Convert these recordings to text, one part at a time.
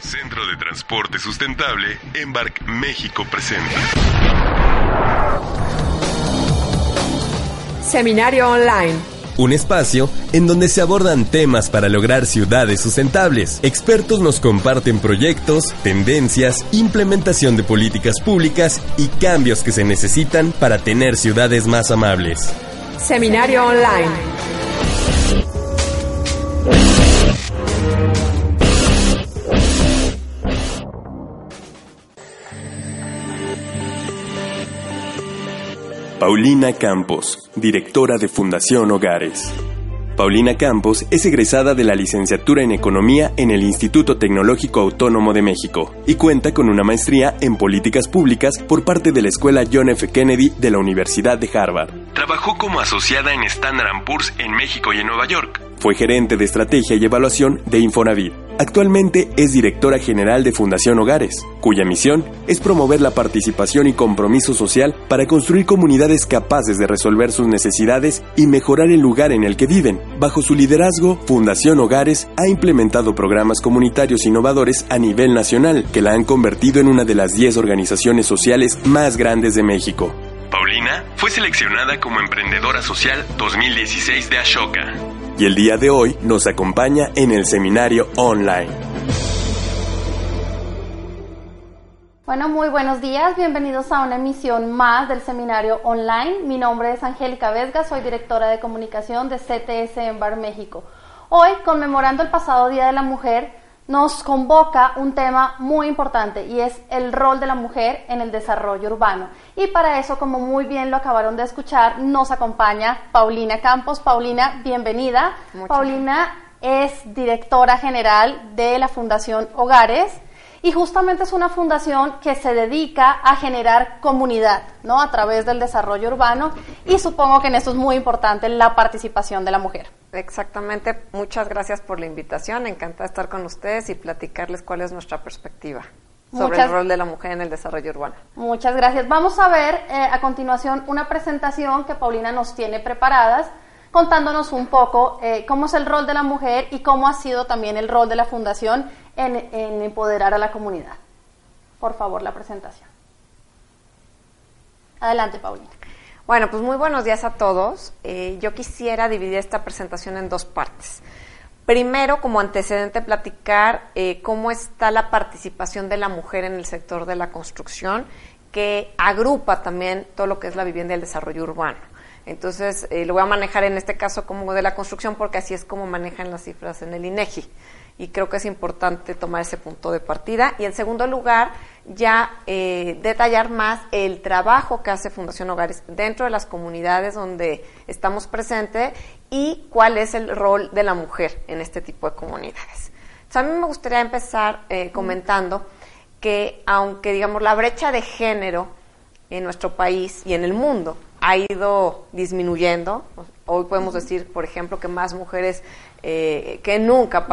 Centro de Transporte Sustentable, Embark México presenta. Seminario Online. Un espacio en donde se abordan temas para lograr ciudades sustentables. Expertos nos comparten proyectos, tendencias, implementación de políticas públicas y cambios que se necesitan para tener ciudades más amables. Seminario Online. Paulina Campos, directora de Fundación Hogares. Paulina Campos es egresada de la licenciatura en Economía en el Instituto Tecnológico Autónomo de México y cuenta con una maestría en Políticas Públicas por parte de la Escuela John F. Kennedy de la Universidad de Harvard. Trabajó como asociada en Standard Poor's en México y en Nueva York. Fue gerente de estrategia y evaluación de Infonavit. Actualmente es directora general de Fundación Hogares, cuya misión es promover la participación y compromiso social para construir comunidades capaces de resolver sus necesidades y mejorar el lugar en el que viven. Bajo su liderazgo, Fundación Hogares ha implementado programas comunitarios innovadores a nivel nacional que la han convertido en una de las 10 organizaciones sociales más grandes de México. Paulina fue seleccionada como Emprendedora Social 2016 de Ashoka y el día de hoy nos acompaña en el seminario online. Bueno, muy buenos días, bienvenidos a una emisión más del seminario online. Mi nombre es Angélica Vesga, soy directora de comunicación de CTS en Bar México. Hoy, conmemorando el pasado Día de la Mujer, nos convoca un tema muy importante y es el rol de la mujer en el desarrollo urbano. Y para eso, como muy bien lo acabaron de escuchar, nos acompaña Paulina Campos. Paulina, bienvenida. Paulina es directora general de la Fundación Hogares y justamente es una fundación que se dedica a generar comunidad, ¿no? A través del desarrollo urbano y supongo que en esto es muy importante la participación de la mujer. Exactamente, muchas gracias por la invitación, encantada de estar con ustedes y platicarles cuál es nuestra perspectiva sobre el rol de la mujer en el desarrollo urbano. Muchas gracias. Vamos a ver eh, a continuación una presentación que Paulina nos tiene preparadas contándonos un poco eh, cómo es el rol de la mujer y cómo ha sido también el rol de la Fundación en, empoderar a la comunidad. Por favor, la presentación. Adelante, Paulina. Bueno, pues muy buenos días a todos. Eh, yo quisiera dividir esta presentación en dos partes. Primero, como antecedente, platicar eh, cómo está la participación de la mujer en el sector de la construcción, que agrupa también todo lo que es la vivienda y el desarrollo urbano. Entonces, eh, lo voy a manejar en este caso como de la construcción porque así es como manejan las cifras en el INEGI. Y creo que es importante tomar ese punto de partida. Y en segundo lugar, ya eh, detallar más el trabajo que hace Fundación Hogares dentro de las comunidades donde estamos presentes y cuál es el rol de la mujer en este tipo de comunidades. Entonces, a mí me gustaría empezar eh, comentando que aunque, digamos, la brecha de género en nuestro país y en el mundo ha ido disminuyendo. Hoy podemos decir, por ejemplo, que más mujeres eh, que nunca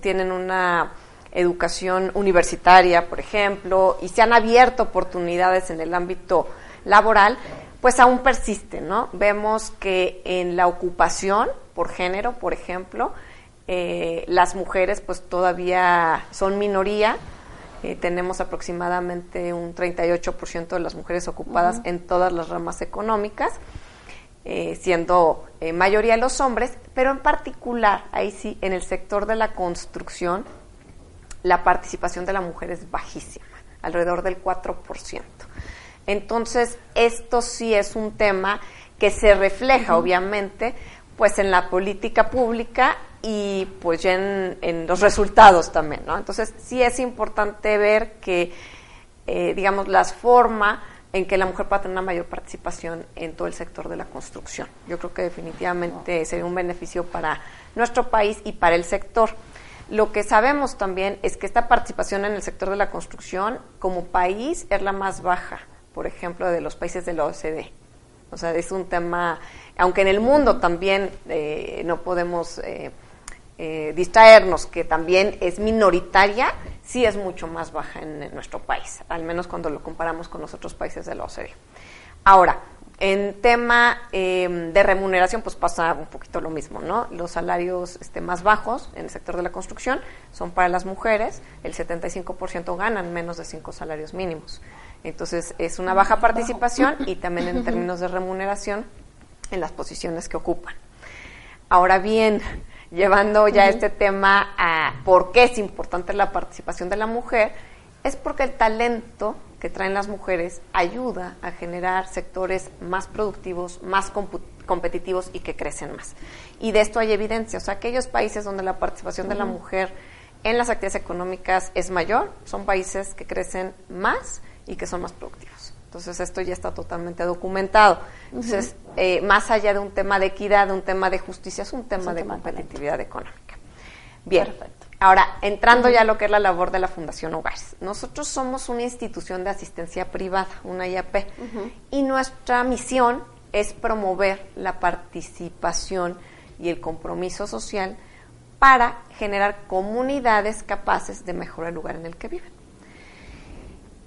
tienen una educación universitaria, por ejemplo, y se han abierto oportunidades en el ámbito laboral, pues aún persisten, ¿no? Vemos que en la ocupación por género, por ejemplo, eh, las mujeres pues todavía son minoría, eh, tenemos aproximadamente un 38% de las mujeres ocupadas en todas las ramas económicas, eh, siendo eh, mayoría los hombres, pero en particular, ahí sí, en el sector de la construcción, la participación de la mujer es bajísima, alrededor del 4%. Entonces, esto sí es un tema que se refleja, obviamente, pues en la política pública y pues ya en, los resultados también, ¿no? Entonces sí es importante ver que, eh, digamos, las formas en que la mujer pueda tener una mayor participación en todo el sector de la construcción. Yo creo que definitivamente sería un beneficio para nuestro país y para el sector. Lo que sabemos también es que esta participación en el sector de la construcción como país es la más baja, por ejemplo, de los países de la OCDE. O sea, es un tema, aunque en el mundo también eh, no podemos eh, eh, distraernos, que también es minoritaria, sí es mucho más baja en, en nuestro país, al menos cuando lo comparamos con los otros países de la OCDE. Ahora, en tema em, de remuneración, pues pasa un poquito lo mismo, ¿no? Los salarios este, más bajos en el sector de la construcción son para las mujeres, el 75% ganan menos de cinco salarios mínimos. Entonces, es una baja participación y también en términos de remuneración en las posiciones que ocupan. Ahora bien, llevando ya este tema a por qué es importante la participación de la mujer, es porque el talento que traen las mujeres ayuda a generar sectores más productivos, más competitivos y que crecen más. Y de esto hay evidencia. O sea, aquellos países donde la participación de la mujer en las actividades económicas es mayor, son países que crecen más y que son más productivos. Entonces, esto ya está totalmente documentado. Entonces, eh, más allá de un tema de equidad, de un tema de justicia, es un tema de competitividad económica. Bien. Perfecto. Ahora, entrando ya a lo que es la labor de la Fundación Hogares. Nosotros somos una institución de asistencia privada, una IAP, y nuestra misión es promover la participación y el compromiso social para generar comunidades capaces de mejorar el lugar en el que viven.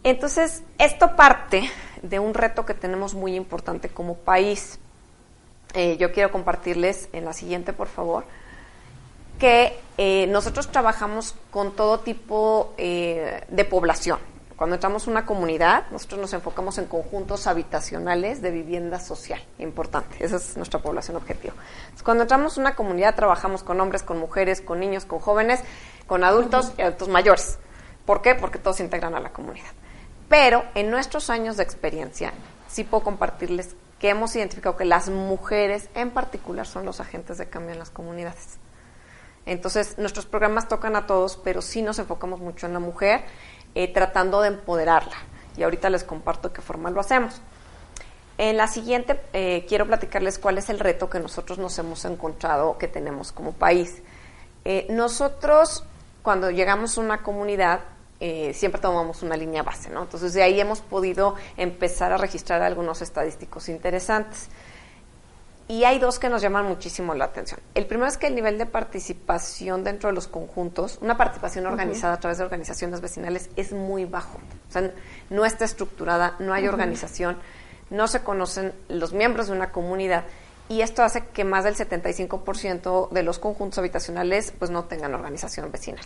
Entonces, esto parte de un reto que tenemos muy importante como país. Eh, yo quiero compartirles en la siguiente, por favor, que eh, nosotros trabajamos con todo tipo eh, de población. Cuando entramos a una comunidad, nosotros nos enfocamos en conjuntos habitacionales de vivienda social. Importante, esa es nuestra población objetivo. cuando entramos a una comunidad, trabajamos con hombres, con mujeres, con niños, con jóvenes, con adultos y adultos mayores. ¿Por qué? Porque todos integran a la comunidad. Pero en nuestros años de experiencia, sí puedo compartirles que hemos identificado que las mujeres en particular son los agentes de cambio en las comunidades. Entonces, nuestros programas tocan a todos, pero sí nos enfocamos mucho en la mujer, eh, tratando de empoderarla. Y ahorita les comparto qué forma lo hacemos. En la siguiente, eh, quiero platicarles cuál es el reto que nosotros nos hemos encontrado que tenemos como país. Eh, nosotros, cuando llegamos a una comunidad, siempre tomamos una línea base, ¿no? Entonces, de ahí hemos podido empezar a registrar algunos estadísticos interesantes. Y hay dos que nos llaman muchísimo la atención. El primero es que el nivel de participación dentro de los conjuntos, una participación organizada a través de organizaciones vecinales, es muy bajo. O sea, no está estructurada, no hay organización, no se conocen los miembros de una comunidad y esto hace que más del 75% de los conjuntos habitacionales pues no tengan organización vecinal.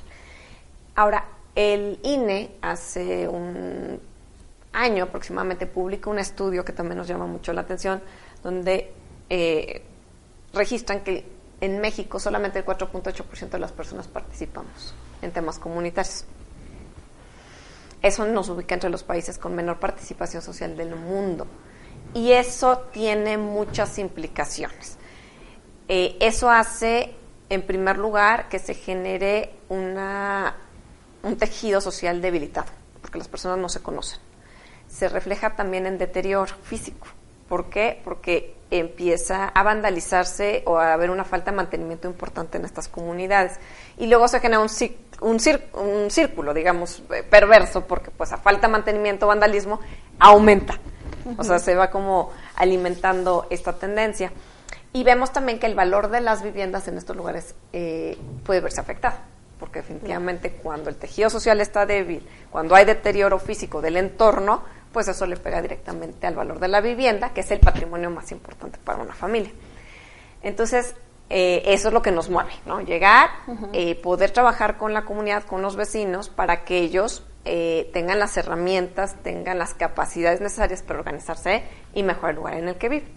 Ahora, el INE hace un año aproximadamente publicó un estudio que también nos llama mucho la atención, donde eh, registran que en México solamente el 4.8% de las personas participamos en temas comunitarios. Eso nos ubica entre los países con menor participación social del mundo. Y eso tiene muchas implicaciones. Eh, eso hace, en primer lugar, que se genere una, un tejido social debilitado, porque las personas no se conocen. Se refleja también en deterioro físico. ¿Por qué? Porque empieza a vandalizarse o a haber una falta de mantenimiento importante en estas comunidades. Y luego se genera un, un, un círculo, digamos, eh, perverso, porque pues a falta de mantenimiento, vandalismo, aumenta. O sea, se va como alimentando esta tendencia. Y vemos también que el valor de las viviendas en estos lugares eh, puede verse afectado, porque definitivamente cuando el tejido social está débil, cuando hay deterioro físico del entorno, pues eso le pega directamente al valor de la vivienda, que es el patrimonio más importante para una familia. Entonces, eh, eso es lo que nos mueve, ¿no? Llegar, eh, poder trabajar con la comunidad, con los vecinos, para que ellos eh, tengan las herramientas, tengan las capacidades necesarias para organizarse y mejorar el lugar en el que viven.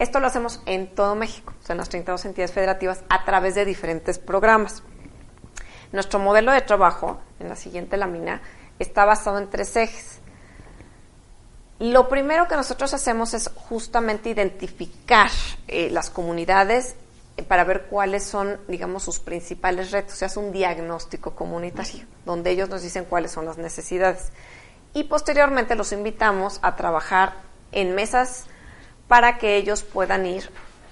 Esto lo hacemos en todo México, o sea, en las 32 entidades federativas, a través de diferentes programas. Nuestro modelo de trabajo, en la siguiente lámina, está basado en tres ejes. Lo primero que nosotros hacemos es justamente identificar eh, las comunidades eh, para ver cuáles son, digamos, sus principales retos. Se hace un diagnóstico comunitario, donde ellos nos dicen cuáles son las necesidades. Y posteriormente los invitamos a trabajar en mesas para que ellos puedan ir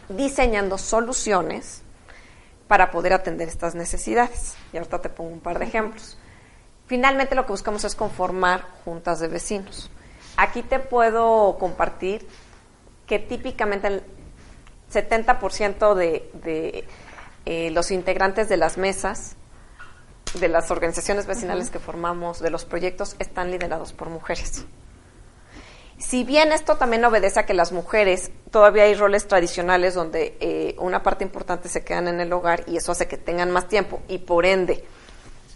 diseñando soluciones para poder atender estas necesidades. Y ahorita te pongo un par de ejemplos. Finalmente lo que buscamos es conformar juntas de vecinos. Aquí te puedo compartir que típicamente el 70% de, de eh, los integrantes de las mesas, de las organizaciones vecinales que formamos, de los proyectos, están liderados por mujeres. Si bien esto también obedece a que las mujeres, todavía hay roles tradicionales donde eh, una parte importante se quedan en el hogar y eso hace que tengan más tiempo y por ende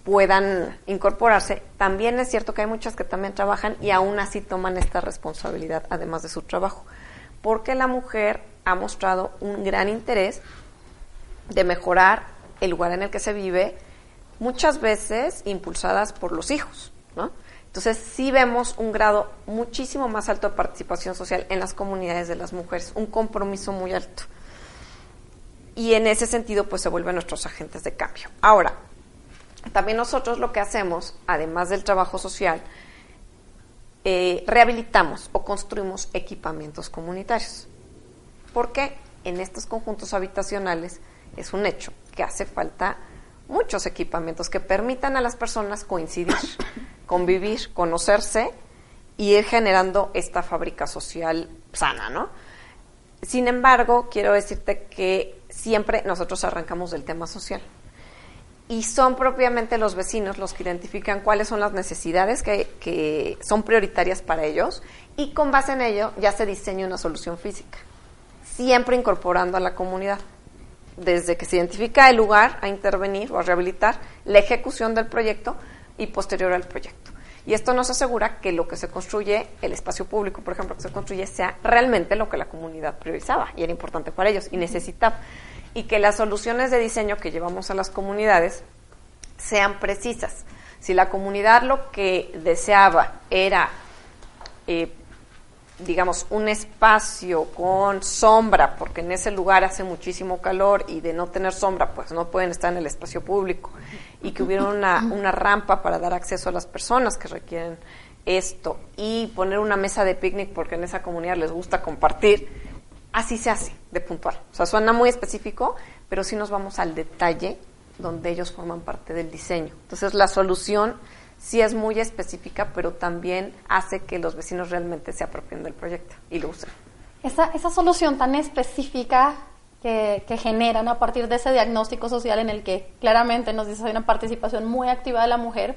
puedan incorporarse, también es cierto que hay muchas que también trabajan y aún así toman esta responsabilidad además de su trabajo, porque la mujer ha mostrado un gran interés de mejorar el lugar en el que se vive, muchas veces impulsadas por los hijos, ¿no? Entonces sí vemos un grado muchísimo más alto de participación social en las comunidades de las mujeres, un compromiso muy alto. Y en ese sentido, pues se vuelven nuestros agentes de cambio. Ahora, también nosotros lo que hacemos, además del trabajo social, eh, rehabilitamos o construimos equipamientos comunitarios. Porque en estos conjuntos habitacionales es un hecho que hace falta muchos equipamientos que permitan a las personas coincidir convivir, conocerse y ir generando esta fábrica social sana, ¿no? Sin embargo, quiero decirte que siempre nosotros arrancamos del tema social. Y son propiamente los vecinos los que identifican cuáles son las necesidades que, que son prioritarias para ellos y con base en ello ya se diseña una solución física, siempre incorporando a la comunidad desde que se identifica el lugar a intervenir o a rehabilitar, la ejecución del proyecto, y posterior al proyecto. Y esto nos asegura que lo que se construye, el espacio público, por ejemplo, que se construye, sea realmente lo que la comunidad priorizaba y era importante para ellos y necesitaba. Y que las soluciones de diseño que llevamos a las comunidades sean precisas. Si la comunidad lo que deseaba era eh, digamos, un espacio con sombra, porque en ese lugar hace muchísimo calor y de no tener sombra, pues no pueden estar en el espacio público, y que hubiera una, una rampa para dar acceso a las personas que requieren esto, y poner una mesa de picnic porque en esa comunidad les gusta compartir, así se hace de puntual. O sea, suena muy específico, pero sí nos vamos al detalle donde ellos forman parte del diseño. Entonces, la solución sí es muy específica, pero también hace que los vecinos realmente se apropien del proyecto y lo usen. Esa, esa solución tan específica que, generan a partir de ese diagnóstico social en el que claramente nos dice hay una participación muy activa de la mujer,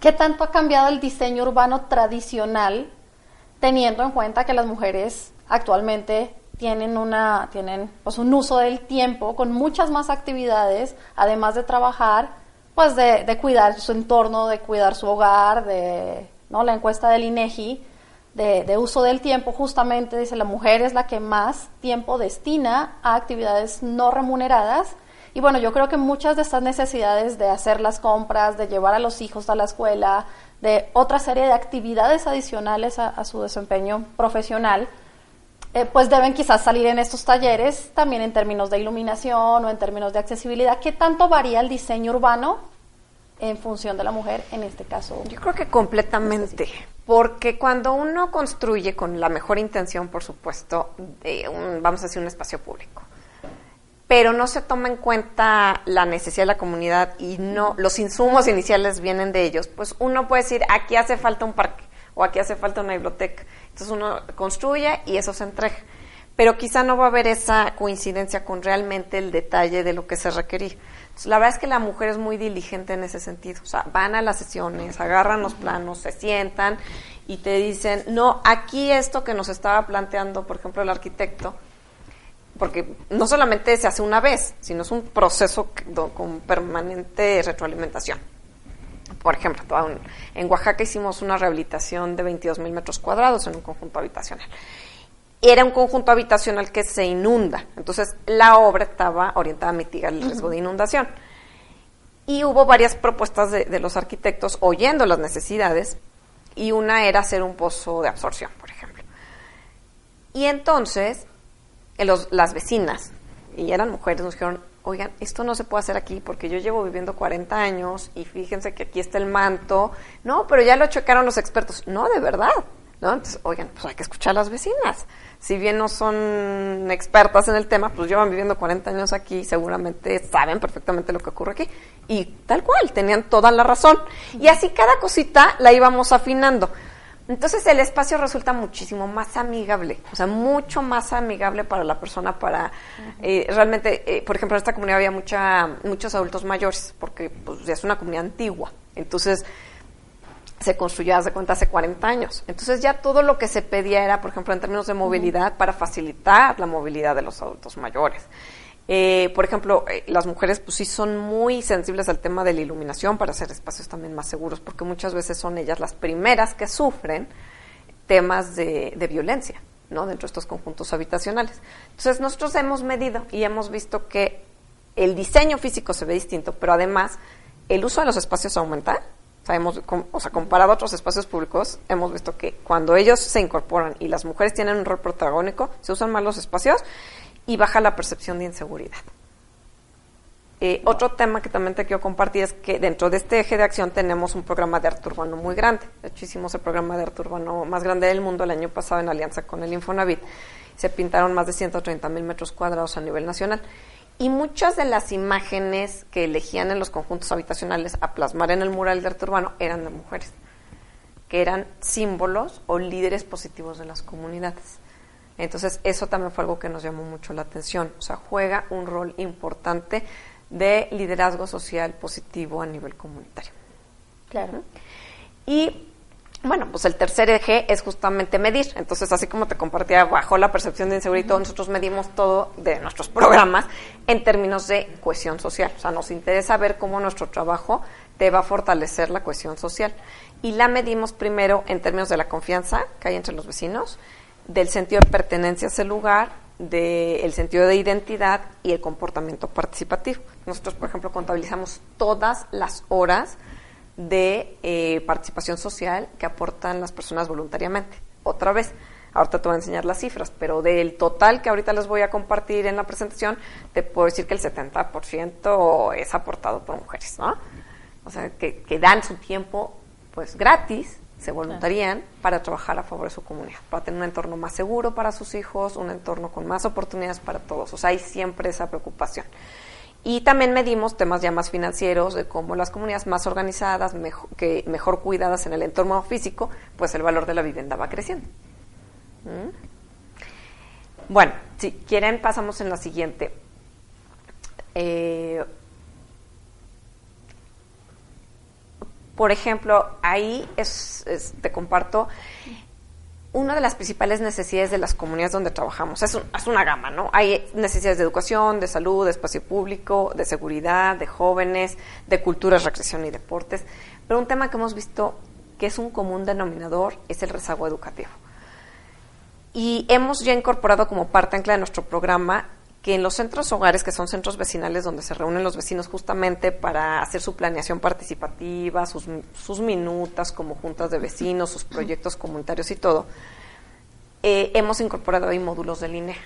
¿qué tanto ha cambiado el diseño urbano tradicional teniendo en cuenta que las mujeres actualmente tienen, una, tienen pues, un uso del tiempo con muchas más actividades, además de trabajar pues de, cuidar su entorno, de cuidar su hogar, de ¿no? la encuesta del INEGI de, uso del tiempo, justamente dice la mujer es la que más tiempo destina a actividades no remuneradas. Y bueno, yo creo que muchas de estas necesidades de hacer las compras, de llevar a los hijos a la escuela, de otra serie de actividades adicionales a, su desempeño profesional, eh, pues deben quizás salir en estos talleres también en términos de iluminación o en términos de accesibilidad. ¿Qué tanto varía el diseño urbano en función de la mujer en este caso? Yo creo que completamente, porque cuando uno construye con la mejor intención, por supuesto, de un, vamos a decir, un espacio público, pero no se toma en cuenta la necesidad de la comunidad y no los insumos iniciales vienen de ellos, pues uno puede decir, aquí hace falta un parque o aquí hace falta una biblioteca. Entonces uno construye y eso se entrega. Pero quizá no va a haber esa coincidencia con realmente el detalle de lo que se requería. La verdad es que la mujer es muy diligente en ese sentido. O sea, van a las sesiones, agarran los planos, se sientan y te dicen, no, aquí esto que nos estaba planteando, por ejemplo, el arquitecto, porque no solamente se hace una vez, sino es un proceso con permanente retroalimentación. Por ejemplo, en Oaxaca hicimos una rehabilitación de 22 mil metros cuadrados en un conjunto habitacional era un conjunto habitacional que se inunda. Entonces, la obra estaba orientada a mitigar el riesgo de inundación. Y hubo varias propuestas de, los arquitectos oyendo las necesidades, y una era hacer un pozo de absorción, por ejemplo. Y entonces, las vecinas, y eran mujeres, nos dijeron, oigan, esto no se puede hacer aquí porque yo llevo viviendo 40 años y fíjense que aquí está el manto. No, pero ya lo checaron los expertos. No, de verdad ¿no? Entonces, oigan, pues hay que escuchar a las vecinas. Si bien no son expertas en el tema, pues llevan viviendo 40 años aquí, seguramente saben perfectamente lo que ocurre aquí. Y tal cual, tenían toda la razón. Y así cada cosita la íbamos afinando. Entonces el espacio resulta muchísimo más amigable, o sea, mucho más amigable para la persona, para eh, realmente, eh, por ejemplo, en esta comunidad había mucha, muchos adultos mayores, porque pues, es una comunidad antigua. Entonces, se construyó, hace cuenta, hace 40 años. Entonces ya todo lo que se pedía era, por ejemplo, en términos de movilidad, para facilitar la movilidad de los adultos mayores. Eh, por ejemplo, eh, las mujeres pues sí son muy sensibles al tema de la iluminación para hacer espacios también más seguros, porque muchas veces son ellas las primeras que sufren temas de, de violencia, ¿no? Dentro de estos conjuntos habitacionales. Entonces nosotros hemos medido y hemos visto que el diseño físico se ve distinto, pero además el uso de los espacios aumenta hemos, o sea, comparado a otros espacios públicos, hemos visto que cuando ellos se incorporan y las mujeres tienen un rol protagónico, se usan más los espacios y baja la percepción de inseguridad. Eh, otro tema que también te quiero compartir es que dentro de este eje de acción tenemos un programa de arte urbano muy grande. De hecho, hicimos el programa de arte urbano más grande del mundo el año pasado en alianza con el Infonavit. Se pintaron más de 130 mil metros cuadrados a nivel nacional. Y muchas de las imágenes que elegían en los conjuntos habitacionales a plasmar en el mural de arte urbano eran de mujeres, que eran símbolos o líderes positivos de las comunidades. Entonces, eso también fue algo que nos llamó mucho la atención. O sea, juega un rol importante de liderazgo social positivo a nivel comunitario. Claro. Y bueno, pues el tercer eje es justamente medir. Entonces, así como te compartía bajo la percepción de inseguridad, nosotros medimos todo de nuestros programas en términos de cohesión social. O sea, nos interesa ver cómo nuestro trabajo te va a fortalecer la cohesión social. Y la medimos primero en términos de la confianza que hay entre los vecinos, del sentido de pertenencia a ese lugar, del sentido de identidad y el comportamiento participativo. Nosotros, por ejemplo, contabilizamos todas las horas de eh, participación social que aportan las personas voluntariamente. Otra vez, ahorita te voy a enseñar las cifras, pero del total que ahorita les voy a compartir en la presentación, te puedo decir que el 70% es aportado por mujeres, ¿no? O sea, que, que dan su tiempo pues gratis, se voluntarían para trabajar a favor de su comunidad, para tener un entorno más seguro para sus hijos, un entorno con más oportunidades para todos. O sea, hay siempre esa preocupación. Y también medimos temas ya más financieros, de cómo las comunidades más organizadas, mejor, que mejor cuidadas en el entorno físico, pues el valor de la vivienda va creciendo. ¿Mm? Bueno, si quieren pasamos en la siguiente. Eh, por ejemplo, ahí es, te comparto una de las principales necesidades de las comunidades donde trabajamos. Es, una gama, ¿no? Hay necesidades de educación, de salud, de espacio público, de seguridad, de jóvenes, de cultura, recreación y deportes. Pero un tema que hemos visto que es un común denominador es el rezago educativo. Y hemos ya incorporado como parte ancla de nuestro programa que en los centros hogares, que son centros vecinales donde se reúnen los vecinos justamente para hacer su planeación participativa, sus, sus minutas como juntas de vecinos, sus proyectos comunitarios y todo, eh, hemos incorporado ahí módulos de línea.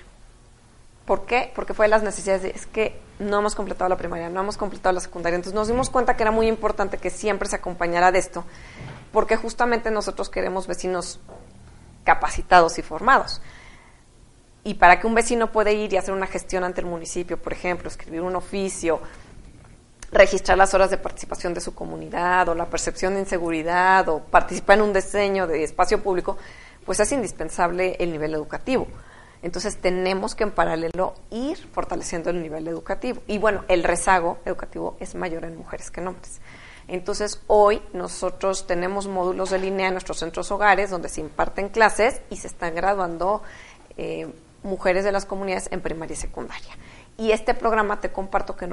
¿Por qué? Porque fue de las necesidades de, es que no hemos completado la primaria, no hemos completado la secundaria. Entonces nos dimos cuenta que era muy importante que siempre se acompañara de esto, porque justamente nosotros queremos vecinos capacitados y formados y para que un vecino pueda ir y hacer una gestión ante el municipio, por ejemplo, escribir un oficio, registrar las horas de participación de su comunidad o la percepción de inseguridad o participar en un diseño de espacio público, pues es indispensable el nivel educativo. Entonces tenemos que en paralelo ir fortaleciendo el nivel educativo. Y bueno, el rezago educativo es mayor en mujeres que en hombres. Entonces hoy nosotros tenemos módulos de línea en nuestros centros hogares donde se imparten clases y se están graduando eh, mujeres de las comunidades en primaria y secundaria. Y este programa te comparto que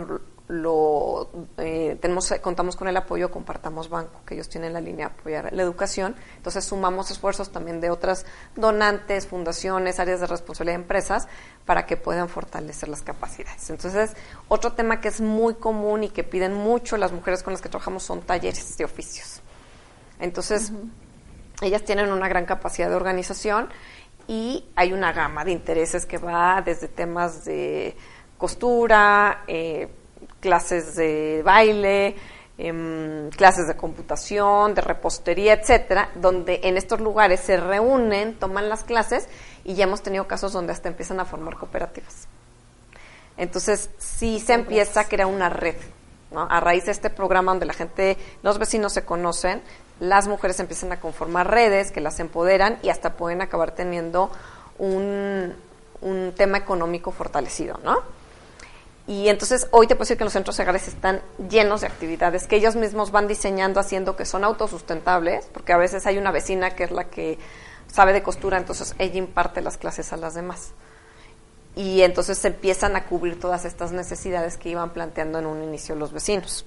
lo eh, tenemos, contamos con el apoyo Compartamos Banco, que ellos tienen la línea de apoyar la educación. Entonces sumamos esfuerzos también de otras donantes, fundaciones, áreas de responsabilidad de empresas para que puedan fortalecer las capacidades. Entonces, otro tema que es muy común y que piden mucho las mujeres con las que trabajamos son talleres de oficios. Entonces, ellas tienen una gran capacidad de organización y hay una gama de intereses que va desde temas de costura, eh, clases de baile, em, clases de computación, de repostería, etcétera, donde en estos lugares se reúnen, toman las clases y ya hemos tenido casos donde hasta empiezan a formar cooperativas. Entonces, sí se empieza a crear una red. ¿no? A raíz de este programa donde la gente, los vecinos se conocen, las mujeres empiezan a conformar redes que las empoderan y hasta pueden acabar teniendo un, un tema económico fortalecido, ¿no? Y entonces hoy te puedo decir que los centros hogares están llenos de actividades que ellos mismos van diseñando, haciendo que son autosustentables, porque a veces hay una vecina que es la que sabe de costura, entonces ella imparte las clases a las demás. Y entonces se empiezan a cubrir todas estas necesidades que iban planteando en un inicio los vecinos.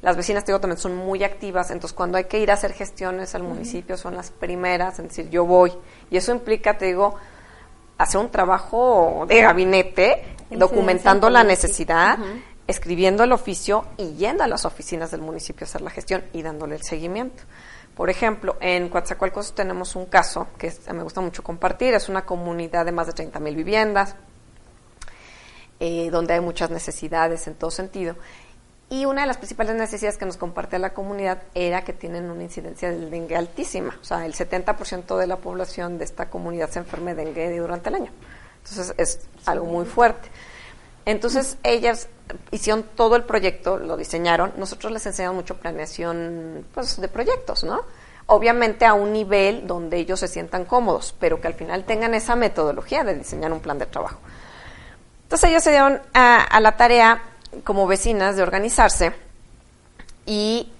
Las vecinas, te digo, también son muy activas, entonces cuando hay que ir a hacer gestiones al municipio son las primeras en decir yo voy. Y eso implica, te digo, hacer un trabajo de gabinete documentando la necesidad, escribiendo el oficio y yendo a las oficinas del municipio a hacer la gestión y dándole el seguimiento. Por ejemplo, en Coatzacoalcos tenemos un caso que me gusta mucho compartir, es una comunidad de más de 30 mil viviendas, eh, donde hay muchas necesidades en todo sentido. Y una de las principales necesidades que nos comparte la comunidad era que tienen una incidencia del dengue altísima. O sea, el 70% de la población de esta comunidad se enferma de dengue durante el año. Entonces es algo muy fuerte. Entonces ellas hicieron todo el proyecto, lo diseñaron. Nosotros les enseñamos mucho planeación pues, de proyectos, ¿no? Obviamente a un nivel donde ellos se sientan cómodos, pero que al final tengan esa metodología de diseñar un plan de trabajo. Entonces ellos se dieron a la tarea como vecinas de organizarse y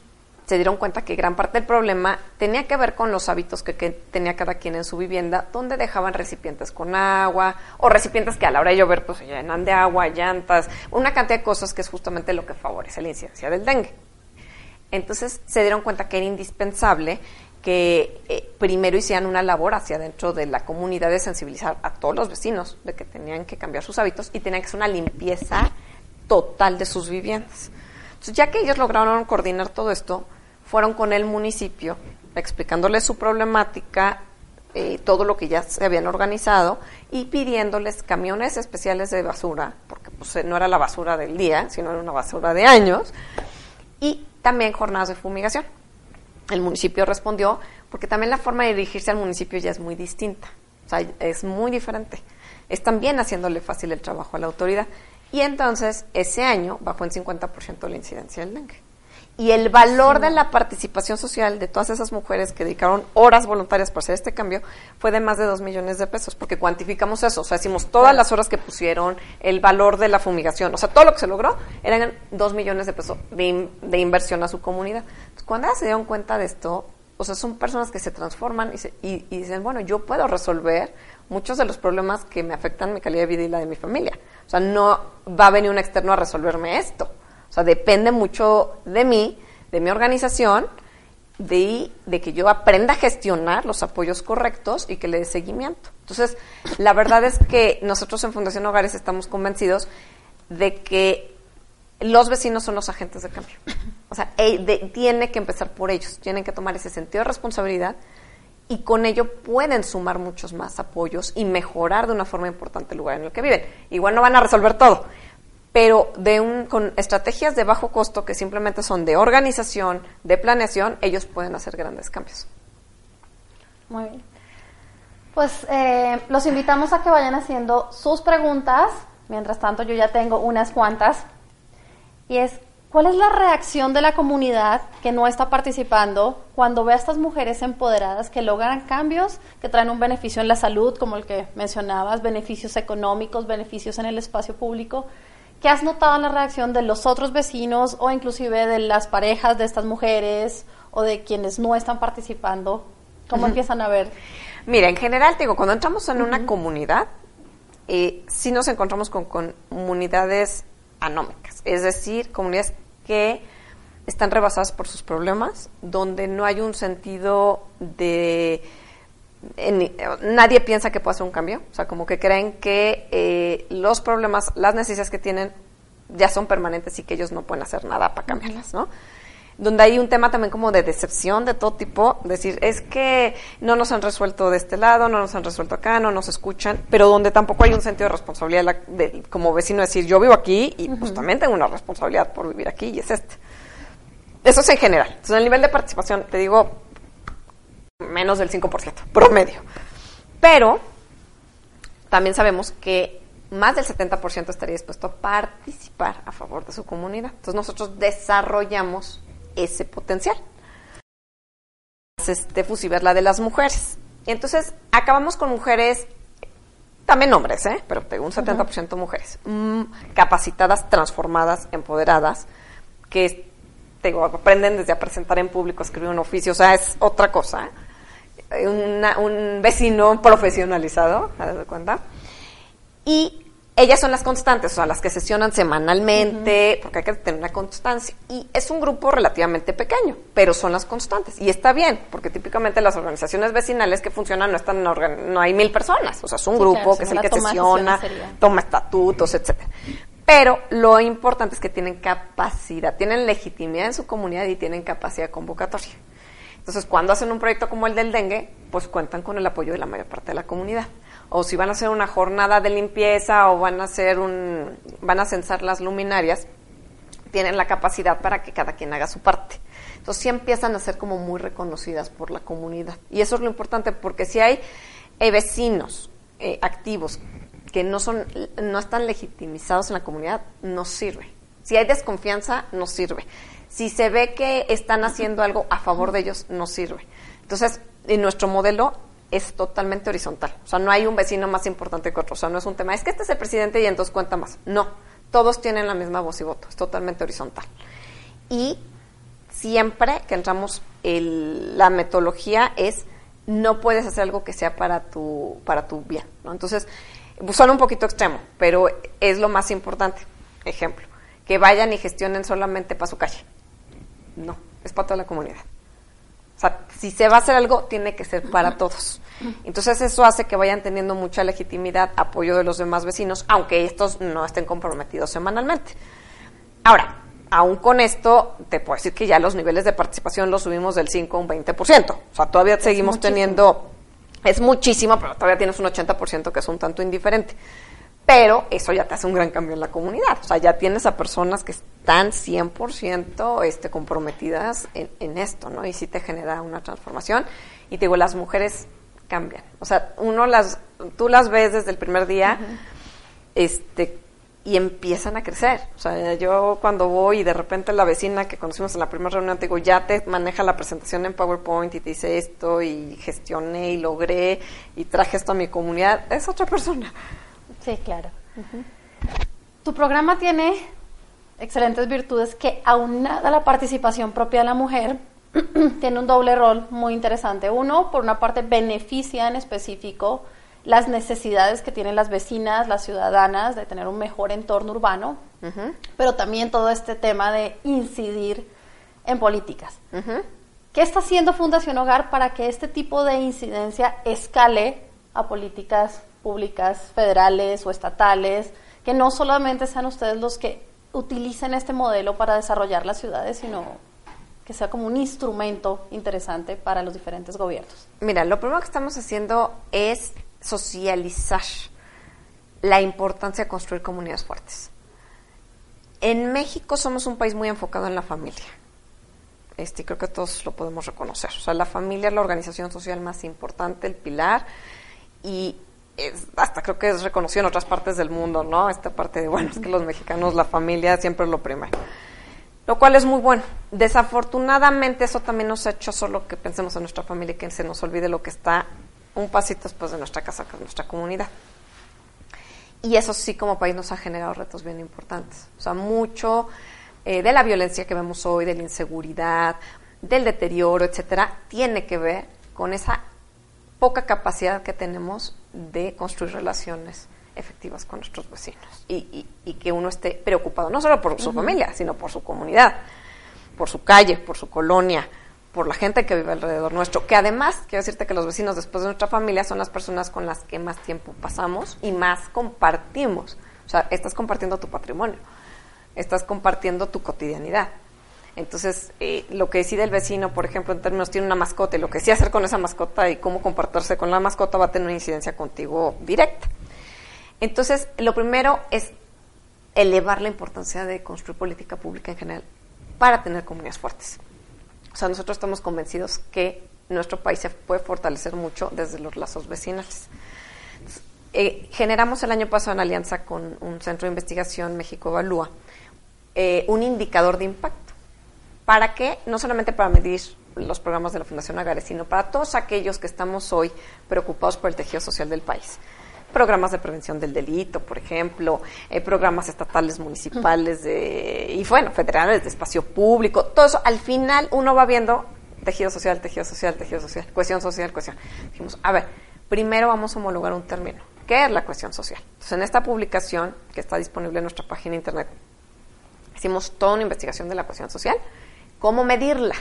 se dieron cuenta que gran parte del problema tenía que ver con los hábitos que, tenía cada quien en su vivienda, donde dejaban recipientes con agua o recipientes que a la hora de llover pues se llenan de agua, llantas, una cantidad de cosas que es justamente lo que favorece la incidencia del dengue. Entonces se dieron cuenta que era indispensable que eh, primero hicieran una labor hacia dentro de la comunidad de sensibilizar a todos los vecinos de que tenían que cambiar sus hábitos y tenían que hacer una limpieza total de sus viviendas. Entonces, ya que ellos lograron coordinar todo esto, fueron con el municipio explicándoles su problemática, eh, todo lo que ya se habían organizado y pidiéndoles camiones especiales de basura, porque pues, no era la basura del día, sino era una basura de años, y también jornadas de fumigación. El municipio respondió, porque también la forma de dirigirse al municipio ya es muy distinta, o sea, es muy diferente. Es también haciéndole fácil el trabajo a la autoridad. Y entonces, ese año bajó en 50% la incidencia del dengue. Y el valor de la participación social de todas esas mujeres que dedicaron horas voluntarias para hacer este cambio fue de más de dos millones de pesos, porque cuantificamos eso, o sea, decimos todas las horas que pusieron, el valor de la fumigación, o sea, todo lo que se logró eran dos millones de pesos de, inversión a su comunidad. cuando ellas se dieron cuenta de esto, o sea, son personas que se transforman y, y dicen, bueno, yo puedo resolver muchos de los problemas que me afectan mi calidad de vida y la de mi familia. O sea, no va a venir un externo a resolverme esto. O sea, depende mucho de mí, de mi organización, de, de que yo aprenda a gestionar los apoyos correctos y que le dé seguimiento. Entonces, la verdad es que nosotros en Fundación Hogares estamos convencidos de que los vecinos son los agentes de cambio. O sea, tiene que empezar por ellos, tienen que tomar ese sentido de responsabilidad y con ello pueden sumar muchos más apoyos y mejorar de una forma importante el lugar en el que viven. Igual no van a resolver todo, pero de un, con estrategias de bajo costo que simplemente son de organización, de planeación, ellos pueden hacer grandes cambios. Muy bien. Pues eh, los invitamos a que vayan haciendo sus preguntas. Mientras tanto, yo ya tengo unas cuantas. Y es, ¿cuál es la reacción de la comunidad que no está participando cuando ve a estas mujeres empoderadas que logran cambios, que traen un beneficio en la salud, como el que mencionabas, beneficios económicos, beneficios en el espacio público? ¿Qué has notado en la reacción de los otros vecinos o inclusive de las parejas de estas mujeres o de quienes no están participando? ¿Cómo empiezan a ver? Mira, en general, digo, cuando entramos en una comunidad, eh, sí nos encontramos con, con comunidades anómicas, es decir, comunidades que están rebasadas por sus problemas, donde no hay un sentido de nadie piensa que puede hacer un cambio, o sea, como que creen que eh, los problemas, las necesidades que tienen ya son permanentes y que ellos no pueden hacer nada para cambiarlas, ¿no? Donde hay un tema también como de decepción de todo tipo, decir, es que no nos han resuelto de este lado, no nos han resuelto acá, no nos escuchan, pero donde tampoco hay un sentido de responsabilidad de, como vecino decir, yo vivo aquí y pues también tengo una responsabilidad por vivir aquí y es este. Eso es en general. Entonces, el nivel de participación, te digo, menos del 5%, promedio. Pero también sabemos que más del 70% estaría dispuesto a participar a favor de su comunidad. Entonces nosotros desarrollamos ese potencial. Este fusiver la de las mujeres. Entonces acabamos con mujeres, también hombres, ¿eh? pero tengo un 70% mujeres, mm, capacitadas, transformadas, empoderadas, que digo, aprenden desde a presentar en público, escribir un oficio, o sea, es otra cosa. ¿eh? un vecino profesionalizado, ¿te das cuenta? Y ellas son las constantes, o sea, las que sesionan semanalmente, porque hay que tener una constancia. Y es un grupo relativamente pequeño, pero son las constantes. Y está bien, porque típicamente las organizaciones vecinales que funcionan no están no hay mil personas, o sea, es un grupo que es el que sesiona, toma estatutos, etcétera. Pero lo importante es que tienen capacidad, tienen legitimidad en su comunidad y tienen capacidad convocatoria. Entonces, cuando hacen un proyecto como el del dengue, pues cuentan con el apoyo de la mayor parte de la comunidad o si van a hacer una jornada de limpieza o van a hacer un van a censar las luminarias, tienen la capacidad para que cada quien haga su parte. Entonces sí empiezan a ser como muy reconocidas por la comunidad. Y eso es lo importante porque si hay vecinos eh, activos que no son no están legitimizados en la comunidad, no sirve. Si hay desconfianza, no sirve. Si se ve que están haciendo algo a favor de ellos, no sirve. Entonces, en nuestro modelo es totalmente horizontal. O sea, no hay un vecino más importante que otro. O sea, no es un tema, es que este es el presidente y entonces cuenta más. No, todos tienen la misma voz y voto. Es totalmente horizontal. Y siempre que entramos, el, la metodología es no puedes hacer algo que sea para tu, para tu bien. ¿no? Entonces, suena un poquito extremo, pero es lo más importante. Ejemplo, que vayan y gestionen solamente para su calle. No, es para toda la comunidad. O sea, si se va a hacer algo, tiene que ser para todos. Entonces eso hace que vayan teniendo mucha legitimidad, apoyo de los demás vecinos, aunque estos no estén comprometidos semanalmente. Ahora, aún con esto, te puedo decir que ya los niveles de participación los subimos del 5 a un 20%. O sea, todavía seguimos teniendo, es muchísimo, pero todavía tienes un 80% que es un tanto indiferente pero eso ya te hace un gran cambio en la comunidad. O sea, ya tienes a personas que están 100% este, comprometidas en, esto, ¿no? Y sí te genera una transformación. Y te digo, las mujeres cambian. O sea, uno las, tú las ves desde el primer día, este, y empiezan a crecer. O sea, yo cuando voy y de repente la vecina que conocimos en la primera reunión, te digo, ya te maneja la presentación en PowerPoint y te dice esto y gestioné y logré y traje esto a mi comunidad, es otra persona. Sí, claro. Tu programa tiene excelentes virtudes que aunada la participación propia de la mujer, tiene un doble rol muy interesante. Uno, por una parte, beneficia en específico las necesidades que tienen las vecinas, las ciudadanas, de tener un mejor entorno urbano, pero también todo este tema de incidir en políticas. ¿Qué está haciendo Fundación Hogar para que este tipo de incidencia escale a políticas públicas, federales o estatales, que no solamente sean ustedes los que utilicen este modelo para desarrollar las ciudades, sino que sea como un instrumento interesante para los diferentes gobiernos. Mira, lo primero que estamos haciendo es socializar la importancia de construir comunidades fuertes. En México somos un país muy enfocado en la familia. Este, creo que todos lo podemos reconocer. O sea, la familia es la organización social más importante, el pilar, y hasta creo que es reconocido en otras partes del mundo, ¿no? Esta parte de, bueno, es que los mexicanos, la familia siempre es lo primero. Lo cual es muy bueno. Desafortunadamente eso también nos ha hecho solo que pensemos en nuestra familia y que se nos olvide lo que está un pasito después de nuestra casa, que es nuestra comunidad. Y eso sí como país nos ha generado retos bien importantes. O sea, mucho eh, de la violencia que vemos hoy, de la inseguridad, del deterioro, etcétera, tiene que ver con esa poca capacidad que tenemos de construir relaciones efectivas con nuestros vecinos y, que uno esté preocupado no solo por su familia, sino por su comunidad, por su calle, por su colonia, por la gente que vive alrededor nuestro, que además, quiero decirte que los vecinos después de nuestra familia son las personas con las que más tiempo pasamos y más compartimos. O sea, estás compartiendo tu patrimonio, estás compartiendo tu cotidianidad. Entonces, eh, lo que decide el vecino, por ejemplo, en términos, tiene una mascota y lo que sí hacer con esa mascota y cómo comportarse con la mascota va a tener una incidencia contigo directa. Entonces, lo primero es elevar la importancia de construir política pública en general para tener comunidades fuertes. O sea, nosotros estamos convencidos que nuestro país se puede fortalecer mucho desde los lazos vecinales. Eh, generamos el año pasado en alianza con un centro de investigación México Evalúa eh, un indicador de impacto. ¿Para qué? No solamente para medir los programas de la Fundación Agares, sino para todos aquellos que estamos hoy preocupados por el tejido social del país. Programas de prevención del delito, por ejemplo, eh, programas estatales, municipales de, y bueno, federales de espacio público, todo eso. Al final uno va viendo tejido social, tejido social, tejido social, cuestión social, cuestión. Dijimos, a ver, primero vamos a homologar un término. ¿Qué es la cuestión social? Entonces, en esta publicación, que está disponible en nuestra página de internet, hicimos toda una investigación de la cuestión social, cómo medirla,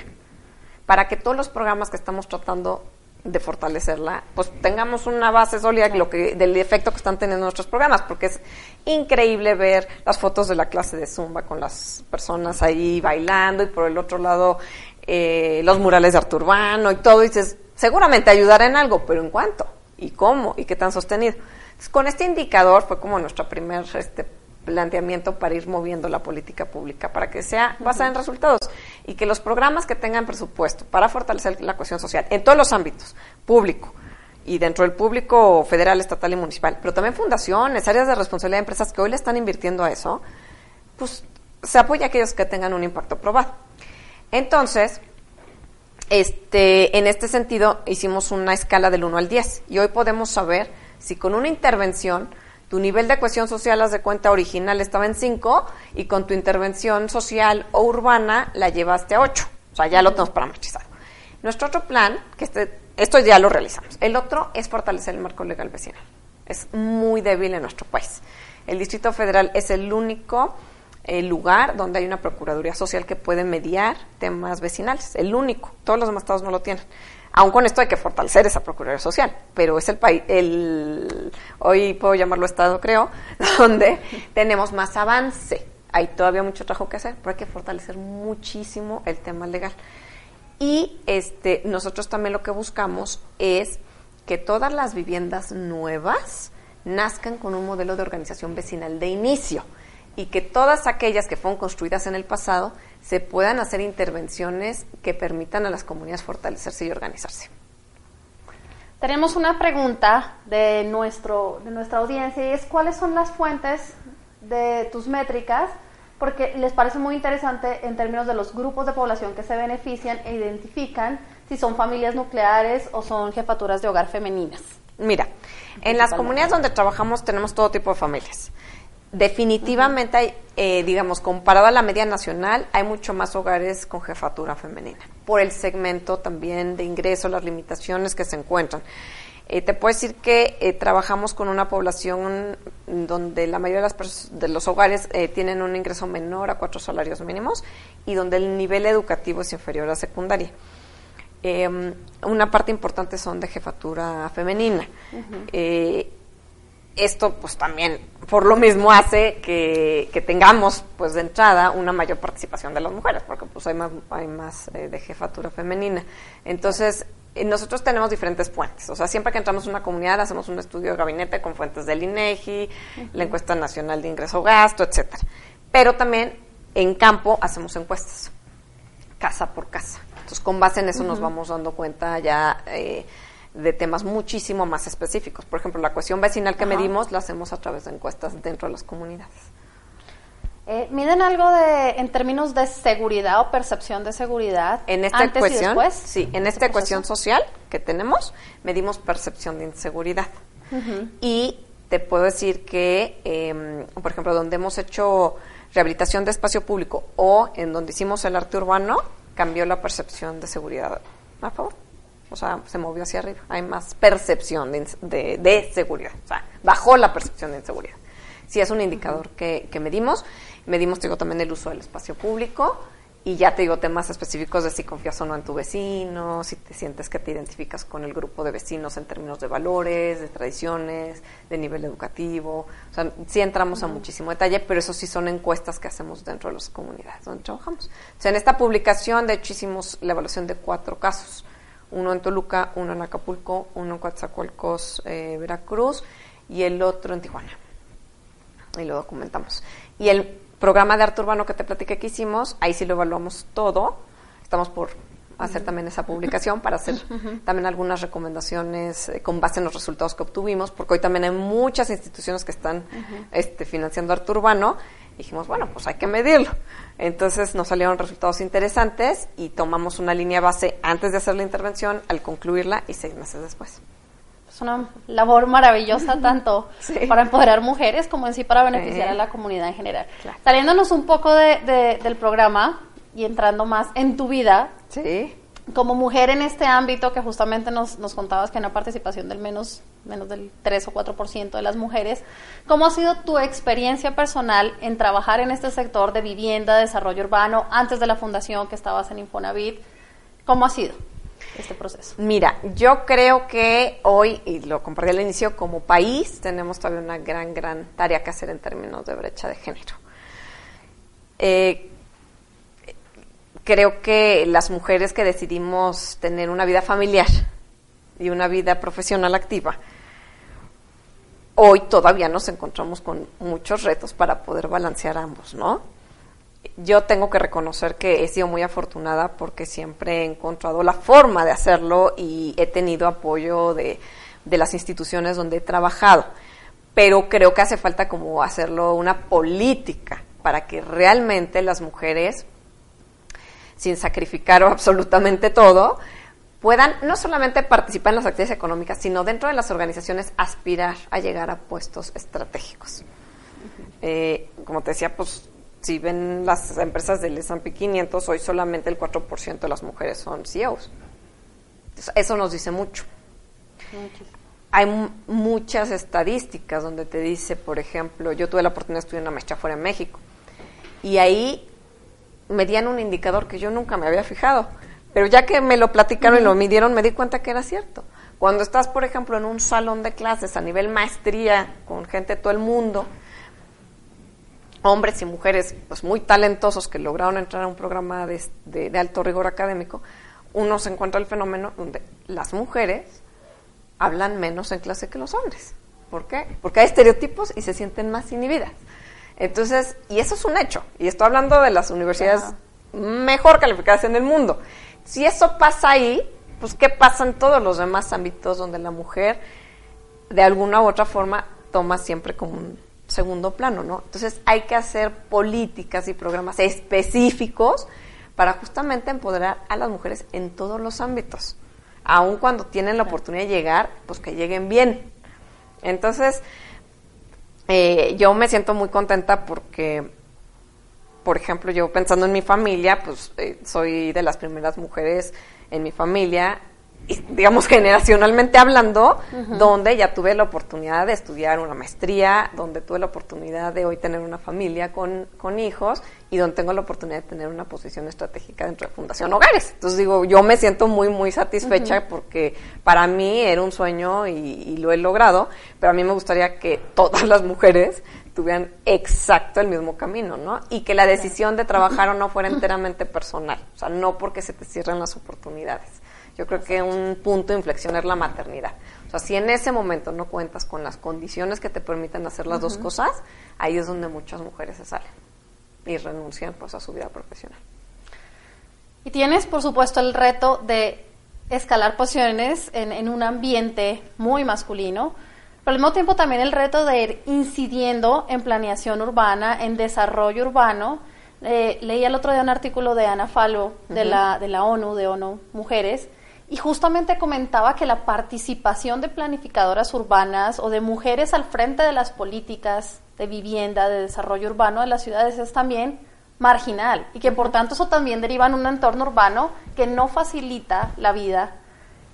para que todos los programas que estamos tratando de fortalecerla, pues tengamos una base sólida lo que, del efecto que están teniendo nuestros programas, porque es increíble ver las fotos de la clase de Zumba con las personas ahí bailando y por el otro lado eh, los murales de Artur Urbano y todo, y dices, seguramente ayudará en algo, pero ¿en cuánto? ¿Y cómo? ¿Y qué tan sostenido? con este indicador fue como nuestro primer este, planteamiento para ir moviendo la política pública, para que sea basada en resultados y que los programas que tengan presupuesto para fortalecer la cohesión social en todos los ámbitos, público y dentro del público federal, estatal y municipal, pero también fundaciones, áreas de responsabilidad de empresas que hoy le están invirtiendo a eso, pues se apoya a aquellos que tengan un impacto probado. Entonces, este, en este sentido, hicimos una escala del 1 al 10 y hoy podemos saber si con una intervención tu nivel de cohesión social, haz de cuenta, original estaba en 5 y con tu intervención social o urbana la llevaste a 8. O sea, ya lo tenemos parametrizado. Nuestro otro plan, que este, esto ya lo realizamos. El otro es fortalecer el marco legal vecinal. Es muy débil en nuestro país. El Distrito Federal es el único eh, lugar donde hay una Procuraduría Social que puede mediar temas vecinales. El único. Todos los demás estados no lo tienen. Aún con esto hay que fortalecer esa Procuraduría Social, pero es el país, el, hoy puedo llamarlo Estado, creo, donde tenemos más avance. Hay todavía mucho trabajo que hacer, pero hay que fortalecer muchísimo el tema legal. Y este, nosotros también lo que buscamos es que todas las viviendas nuevas nazcan con un modelo de organización vecinal de inicio y que todas aquellas que fueron construidas en el pasado se puedan hacer intervenciones que permitan a las comunidades fortalecerse y organizarse. Tenemos una pregunta de, nuestro, de nuestra audiencia y es cuáles son las fuentes de tus métricas, porque les parece muy interesante en términos de los grupos de población que se benefician e identifican si son familias nucleares o son jefaturas de hogar femeninas. Mira, en las comunidades donde trabajamos tenemos todo tipo de familias. Definitivamente hay, eh, digamos, comparado a la media nacional, hay mucho más hogares con jefatura femenina, por el segmento también de ingreso, las limitaciones que se encuentran. Eh, te puedo decir que eh, trabajamos con una población donde la mayoría de, las de los hogares tienen un ingreso menor a cuatro salarios mínimos y donde el nivel educativo es inferior a secundaria. Em, una parte importante son de jefatura femenina esto pues también por lo mismo hace que, tengamos pues de entrada una mayor participación de las mujeres porque pues hay más hay más eh, de jefatura femenina. Entonces eh, nosotros tenemos diferentes fuentes. O sea siempre que entramos en una comunidad hacemos un estudio de gabinete con fuentes del INEGI la encuesta nacional de ingreso gasto etcétera. Pero también en campo hacemos encuestas casa por casa. Entonces con base en eso nos vamos dando cuenta ya eh, de temas muchísimo más específicos. Por ejemplo, la cuestión vecinal que medimos la hacemos a través de encuestas dentro de las comunidades. Eh, ¿Miden algo de, en términos de seguridad o percepción de seguridad? En esta antes cuestión, sí, en esta cuestión social que tenemos, medimos percepción de inseguridad. Y te puedo decir que, em, por ejemplo, donde hemos hecho rehabilitación de espacio público o en donde hicimos el arte urbano, cambió la percepción de seguridad. ¿A favor? O sea, se movió hacia arriba. Hay más percepción de, de, seguridad, o sea, bajó la percepción de inseguridad. Sí, es un indicador que, que medimos. Medimos, digo, también el uso del espacio público y ya te digo temas específicos de si confías o no en tu vecino, si te sientes que te identificas con el grupo de vecinos en términos de valores, de tradiciones, de nivel educativo. O sea, sí entramos a muchísimo detalle, pero eso sí son encuestas que hacemos dentro de las comunidades donde trabajamos. O sea, en esta publicación, de hecho, hicimos la evaluación de cuatro casos uno en Toluca, uno en Acapulco, uno en Coatzacoalcos, eh, Veracruz y el otro en Tijuana. Y lo documentamos. Y el programa de arte urbano que te platiqué que hicimos, ahí sí lo evaluamos todo. Estamos por hacer también esa publicación para hacer también algunas recomendaciones eh, con base en los resultados que obtuvimos, porque hoy también hay muchas instituciones que están este, financiando arte urbano. Dijimos, bueno, pues hay que medirlo. Entonces nos salieron resultados interesantes y tomamos una línea base antes de hacer la intervención, al concluirla y seis meses después es una labor maravillosa tanto para empoderar mujeres como en sí para beneficiar a la comunidad en general. Saliéndonos un poco de, del programa y entrando más en tu vida, sí. Como mujer en este ámbito que justamente nos, nos contabas que hay una participación del menos, menos del 3 o 4% de las mujeres, ¿cómo ha sido tu experiencia personal en trabajar en este sector de vivienda, desarrollo urbano, antes de la fundación que estabas en Infonavit? ¿Cómo ha sido? este proceso? Mira, yo creo que hoy, y lo compartí al inicio, como país tenemos todavía una gran, gran tarea que hacer en términos de brecha de género. Eh, creo que las mujeres que decidimos tener una vida familiar y una vida profesional activa, hoy todavía nos encontramos con muchos retos para poder balancear ambos, ¿no? yo tengo que reconocer que he sido muy afortunada porque siempre he encontrado la forma de hacerlo y he tenido apoyo de, las instituciones donde he trabajado. Pero creo que hace falta como hacerlo una política para que realmente las mujeres, sin sacrificar absolutamente todo, puedan no solamente participar en las actividades económicas, sino dentro de las organizaciones aspirar a llegar a puestos estratégicos. Eh, como te decía, pues si ven las empresas del S&P 500, hoy solamente el 4% de las mujeres son CEOs. eso nos dice mucho. Hay muchas estadísticas donde te dice, por ejemplo, yo tuve la oportunidad de estudiar una maestría fuera en México y ahí me dieron un indicador que yo nunca me había fijado, pero ya que me lo platicaron y lo midieron, me di cuenta que era cierto. Cuando estás, por ejemplo, en un salón de clases a nivel maestría con gente de todo el mundo, hombres y mujeres pues muy talentosos que lograron entrar a un programa de, alto rigor académico, uno se encuentra el fenómeno donde las mujeres hablan menos en clase que los hombres. ¿Por qué? Porque hay estereotipos y se sienten más inhibidas. Entonces, y eso es un hecho. Y estoy hablando de las universidades mejor calificadas en el mundo. Si eso pasa ahí, pues ¿qué pasa en todos los demás ámbitos donde la mujer de alguna u otra forma toma siempre como un segundo plano, ¿no? Entonces hay que hacer políticas y programas específicos para justamente empoderar a las mujeres en todos los ámbitos. Aun cuando tienen la oportunidad de llegar, pues que lleguen bien. Entonces, eh, yo me siento muy contenta porque, por ejemplo, yo pensando en mi familia, pues eh, soy de las primeras mujeres en mi familia digamos, generacionalmente hablando, donde ya tuve la oportunidad de estudiar una maestría, donde tuve la oportunidad de hoy tener una familia con, con hijos y donde tengo la oportunidad de tener una posición estratégica dentro de Fundación Hogares. Entonces digo, yo me siento muy, muy satisfecha porque para mí era un sueño y, y, lo he logrado, pero a mí me gustaría que todas las mujeres tuvieran exacto el mismo camino, ¿no? Y que la decisión de trabajar o no fuera enteramente personal, o sea, no porque se te cierren las oportunidades yo creo que un punto de inflexión es la maternidad. O sea, si en ese momento no cuentas con las condiciones que te permiten hacer las dos cosas, ahí es donde muchas mujeres se salen y renuncian pues a su vida profesional. Y tienes, por supuesto, el reto de escalar posiciones en, un ambiente muy masculino, pero al mismo tiempo también el reto de ir incidiendo en planeación urbana, en desarrollo urbano. Eh, leí el otro día un artículo de Ana Falo, de, la, de la ONU, de ONU Mujeres, y justamente comentaba que la participación de planificadoras urbanas o de mujeres al frente de las políticas de vivienda, de desarrollo urbano de las ciudades es también marginal y que por tanto eso también deriva en un entorno urbano que no facilita la vida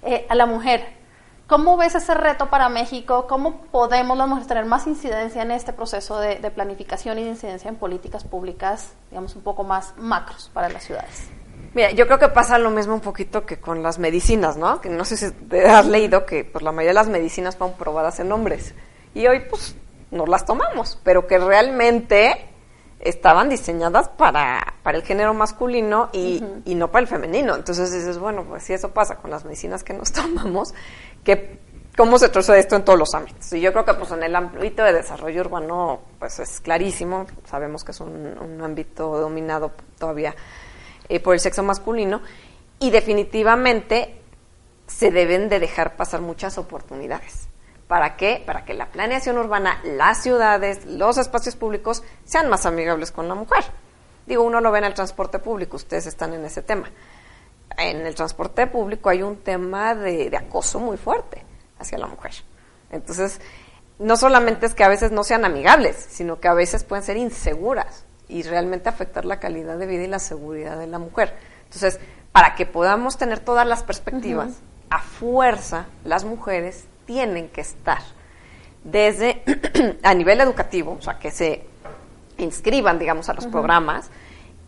eh, a la mujer. ¿Cómo ves ese reto para México? ¿Cómo podemos las mujeres tener más incidencia en este proceso de, de planificación y de incidencia en políticas públicas, digamos, un poco más macros para las ciudades? Mira, yo creo que pasa lo mismo un poquito que con las medicinas, ¿no? Que no sé si te has leído que pues, la mayoría de las medicinas fueron probadas en hombres. Y hoy, pues, nos las tomamos, pero que realmente estaban diseñadas para, para el género masculino y, no para el femenino. Entonces dices, bueno, pues si eso pasa con las medicinas que nos tomamos, ¿qué cómo se traduce esto en todos los ámbitos. Y yo creo que pues en el ámbito de desarrollo urbano pues es clarísimo, sabemos que es un, ámbito dominado todavía eh, por el sexo masculino y definitivamente se deben de dejar pasar muchas oportunidades. ¿Para qué? Para que la planeación urbana, las ciudades, los espacios públicos sean más amigables con la mujer. Digo, uno lo ve en el transporte público, ustedes están en ese tema. En el transporte público hay un tema de acoso muy fuerte hacia la mujer. Entonces, no solamente es que a veces no sean amigables, sino que a veces pueden ser inseguras y realmente afectar la calidad de vida y la seguridad de la mujer. Entonces, para que podamos tener todas las perspectivas, a fuerza las mujeres tienen que estar desde a nivel educativo, o sea, que se inscriban, digamos, a los programas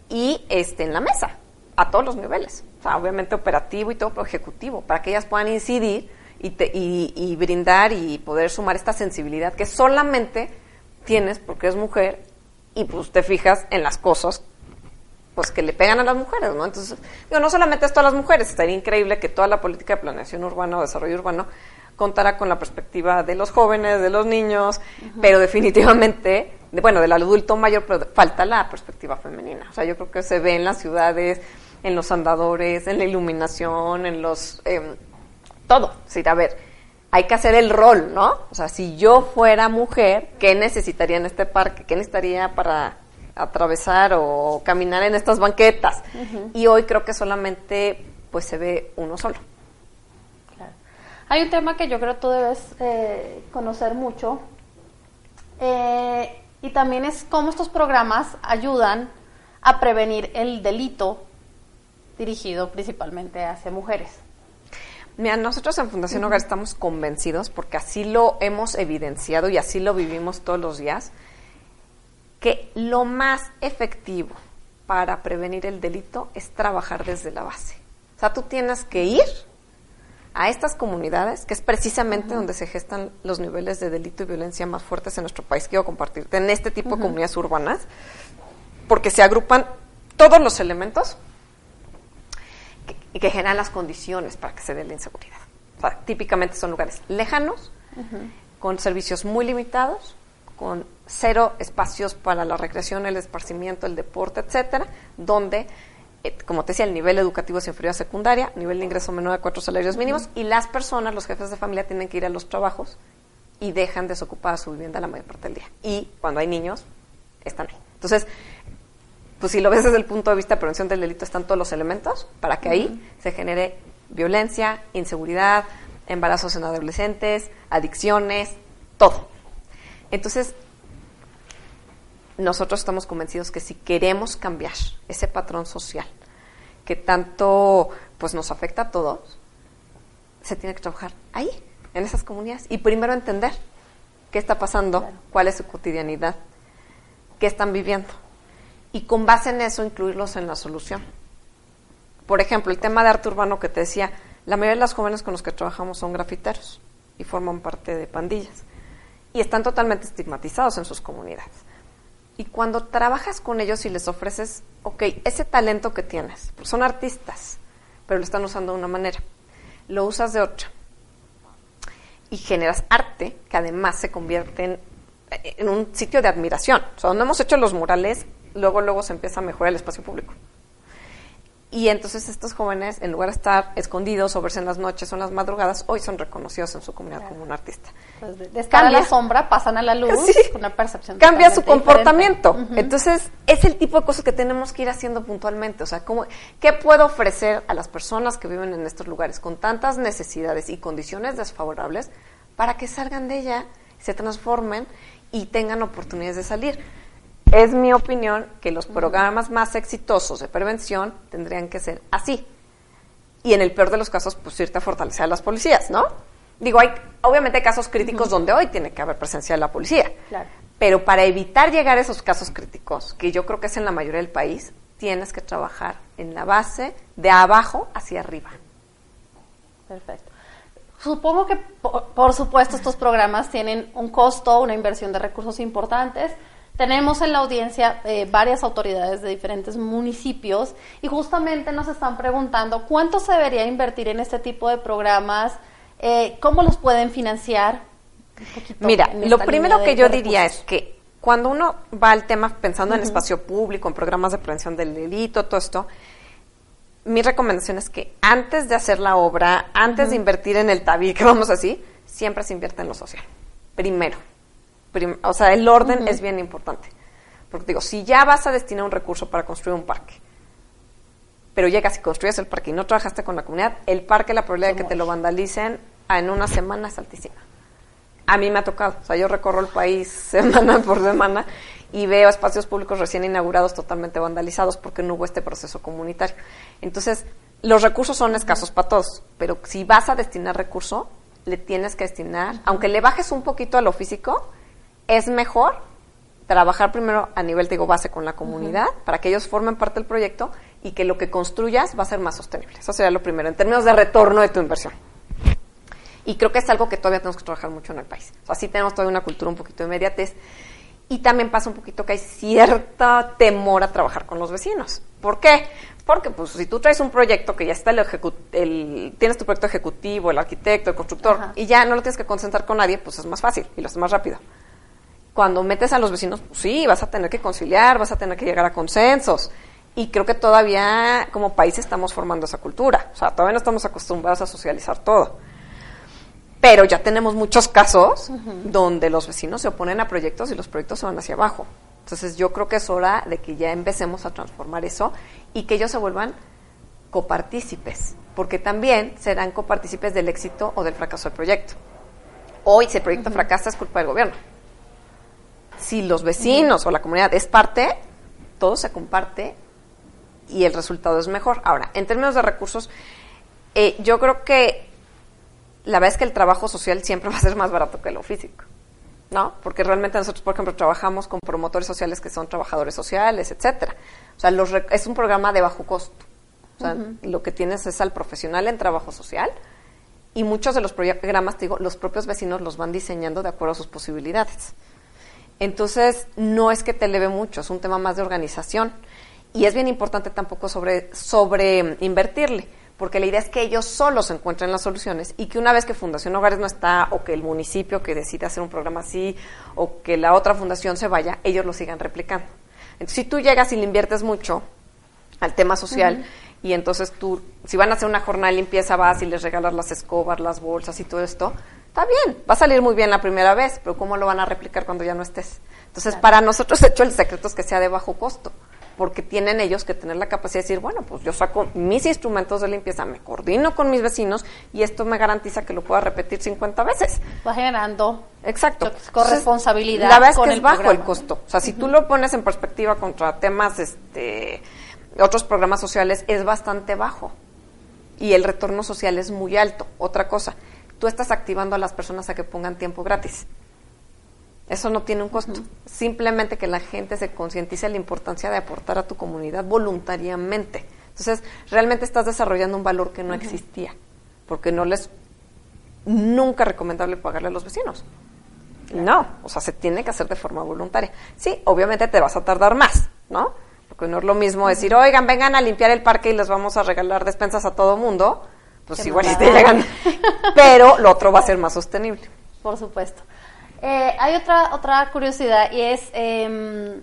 y este, en la mesa, a todos los niveles. O sea, obviamente operativo y todo, pero ejecutivo, para que ellas puedan incidir y, brindar y poder sumar esta sensibilidad que solamente tienes porque es mujer y pues te fijas en las cosas pues que le pegan a las mujeres, ¿no? Entonces, digo, no solamente esto a las mujeres, estaría increíble que toda la política de planeación urbana o desarrollo urbano contara con la perspectiva de los jóvenes, de los niños, pero definitivamente, de, bueno, del adulto mayor, pero falta la perspectiva femenina. O sea, yo creo que se ve en las ciudades, en los andadores, en la iluminación, en los... Eh, todo. Decir, a ver, hay que hacer el rol, ¿no? O sea, si yo fuera mujer, ¿qué necesitaría en este parque? ¿Qué necesitaría para atravesar o caminar en estas banquetas? Y hoy creo que solamente pues se ve uno solo. Claro. Hay un tema que yo creo que tú debes eh, conocer mucho eh, y también es cómo estos programas ayudan a prevenir el delito dirigido principalmente hacia mujeres. Mira, nosotros en Fundación Hogar estamos convencidos, porque así lo hemos evidenciado y así lo vivimos todos los días, que lo más efectivo para prevenir el delito es trabajar desde la base. O sea, tú tienes que ir a estas comunidades, que es precisamente donde se gestan los niveles de delito y violencia más fuertes en nuestro país. Quiero compartirte en este tipo de comunidades urbanas, porque se agrupan todos los elementos y que generan las condiciones para que se dé la inseguridad. típicamente son lugares lejanos, con servicios muy limitados, con cero espacios para la recreación, el esparcimiento, el deporte, etcétera, donde, eh, como te decía, el nivel educativo es inferior a secundaria, nivel de ingreso menor a cuatro salarios mínimos, y las personas, los jefes de familia, tienen que ir a los trabajos y dejan desocupada su vivienda la mayor parte del día. Y cuando hay niños, están ahí. Entonces, pues si lo ves desde el punto de vista de prevención del delito, están todos los elementos para que ahí se genere violencia, inseguridad, embarazos en adolescentes, adicciones, todo. Entonces, nosotros estamos convencidos que si queremos cambiar ese patrón social que tanto pues nos afecta a todos, se tiene que trabajar ahí, en esas comunidades, y primero entender qué está pasando, cuál es su cotidianidad, qué están viviendo y con base en eso incluirlos en la solución. Por ejemplo, el tema de arte urbano que te decía, la mayoría de las jóvenes con los que trabajamos son grafiteros y forman parte de pandillas y están totalmente estigmatizados en sus comunidades. Y cuando trabajas con ellos y les ofreces, ok, ese talento que tienes, pues son artistas, pero lo están usando de una manera, lo usas de otra y generas arte que además se convierte en, en un sitio de admiración. O sea, donde hemos hecho los murales luego, luego se empieza a mejorar el espacio público. Y entonces estos jóvenes, en lugar de estar escondidos o verse en las noches o en las madrugadas, hoy son reconocidos en su comunidad como un artista. Pues de, estar a la sombra pasan a la luz una percepción. Cambia su comportamiento. Entonces, es el tipo de cosas que tenemos que ir haciendo puntualmente. O sea, ¿cómo, ¿qué puedo ofrecer a las personas que viven en estos lugares con tantas necesidades y condiciones desfavorables para que salgan de ella, se transformen y tengan oportunidades de salir? Es mi opinión que los programas más exitosos de prevención tendrían que ser así. Y en el peor de los casos, pues irte a fortalecer a las policías, ¿no? Digo, hay, obviamente hay casos críticos donde hoy tiene que haber presencia de la policía. Pero para evitar llegar a esos casos críticos, que yo creo que es en la mayoría del país, tienes que trabajar en la base de abajo hacia arriba. Perfecto. Supongo que, por supuesto, estos programas tienen un costo, una inversión de recursos importantes tenemos en la audiencia eh, varias autoridades de diferentes municipios y justamente nos están preguntando cuánto se debería invertir en este tipo de programas, Eh, ¿Cómo los pueden financiar? Mira, lo primero que yo diría es que cuando uno va al tema pensando en espacio público, en programas de prevención del delito, todo esto, mi recomendación es que antes de hacer la obra, antes de invertir en el tabique, vamos así, siempre se invierte en lo social. Primero. O sea, el orden es bien importante. Porque digo, si ya vas a destinar un recurso para construir un parque, pero llegas y construyes el parque y no trabajaste con la comunidad, el parque, la probabilidad de que te lo vandalicen en una semana es altísima. A mí me ha tocado, o sea, yo recorro el país semana por semana y veo espacios públicos recién inaugurados totalmente vandalizados porque no hubo este proceso comunitario. Entonces, los recursos son escasos para todos, pero si vas a destinar recurso, le tienes que destinar, aunque le bajes un poquito a lo físico, es mejor trabajar primero a nivel, digo, base con la comunidad, para que ellos formen parte del proyecto y que lo que construyas va a ser más sostenible. Eso sería lo primero, en términos de retorno de tu inversión. Y creo que es algo que todavía tenemos que trabajar mucho en el país. O sea, sí tenemos todavía una cultura un poquito de inmediatez. Y también pasa un poquito que hay cierta temor a trabajar con los vecinos. ¿Por qué? Porque pues si tú traes un proyecto que ya está el, el tienes tu proyecto ejecutivo, el arquitecto, el constructor, y ya no lo tienes que concentrar con nadie, pues es más fácil y lo haces más rápido. Cuando metes a los vecinos, pues sí, vas a tener que conciliar, vas a tener que llegar a consensos. Y creo que todavía como país estamos formando esa cultura. O sea, todavía no estamos acostumbrados a socializar todo. Pero ya tenemos muchos casos donde los vecinos se oponen a proyectos y los proyectos se van hacia abajo. Entonces yo creo que es hora de que ya empecemos a transformar eso y que ellos se vuelvan copartícipes, porque también serán copartícipes del éxito o del fracaso del proyecto. Hoy, si el proyecto fracasa, es culpa del gobierno. Si los vecinos o la comunidad es parte, todo se comparte y el resultado es mejor. Ahora, en términos de recursos, eh, yo creo que la verdad es que el trabajo social siempre va a ser más barato que lo físico, ¿no? Porque realmente nosotros, por ejemplo, trabajamos con promotores sociales que son trabajadores sociales, etcétera. O sea, es un programa de bajo costo. O sea, lo que tienes es al profesional en trabajo social y muchos de los programas, digo, los propios vecinos los van diseñando de acuerdo a sus posibilidades. Entonces, no es que te eleve mucho, es un tema más de organización y es bien importante tampoco sobre, sobre invertirle, porque la idea es que ellos solos encuentren las soluciones y que una vez que Fundación Hogares no está, o que el municipio que decida hacer un programa así, o que la otra fundación se vaya, ellos lo sigan replicando. Entonces, si tú llegas y le inviertes mucho al tema social, y entonces tú, si van a hacer una jornada de limpieza, vas y les regalas las escobas, las bolsas y todo esto, está bien, va a salir muy bien la primera vez, pero ¿cómo lo van a replicar cuando ya no estés? Entonces, para nosotros, de hecho, el secreto es que sea de bajo costo porque tienen ellos que tener la capacidad de decir, bueno, pues yo saco mis instrumentos de limpieza, me coordino con mis vecinos y esto me garantiza que lo pueda repetir 50 veces. Va generando Exacto. corresponsabilidad. la verdad es que es bajo el costo. O sea, si tú lo pones en perspectiva contra temas, este, otros programas sociales, es bastante bajo. Y el retorno social es muy alto. Otra cosa, tú estás activando a las personas a que pongan tiempo gratis. Eso no tiene un costo. Simplemente que la gente se concientice la importancia de aportar a tu comunidad voluntariamente. Entonces, realmente estás desarrollando un valor que no existía, porque no les nunca recomendable pagarle a los vecinos. No, o sea, se tiene que hacer de forma voluntaria. Sí, obviamente te vas a tardar más, ¿no? Porque no es lo mismo decir, oigan, vengan a limpiar el parque y les vamos a regalar despensas a todo mundo. Pues igual te llegan. Pero lo otro va a ser más sostenible. Por supuesto. Eh, hay otra, otra curiosidad y es eh,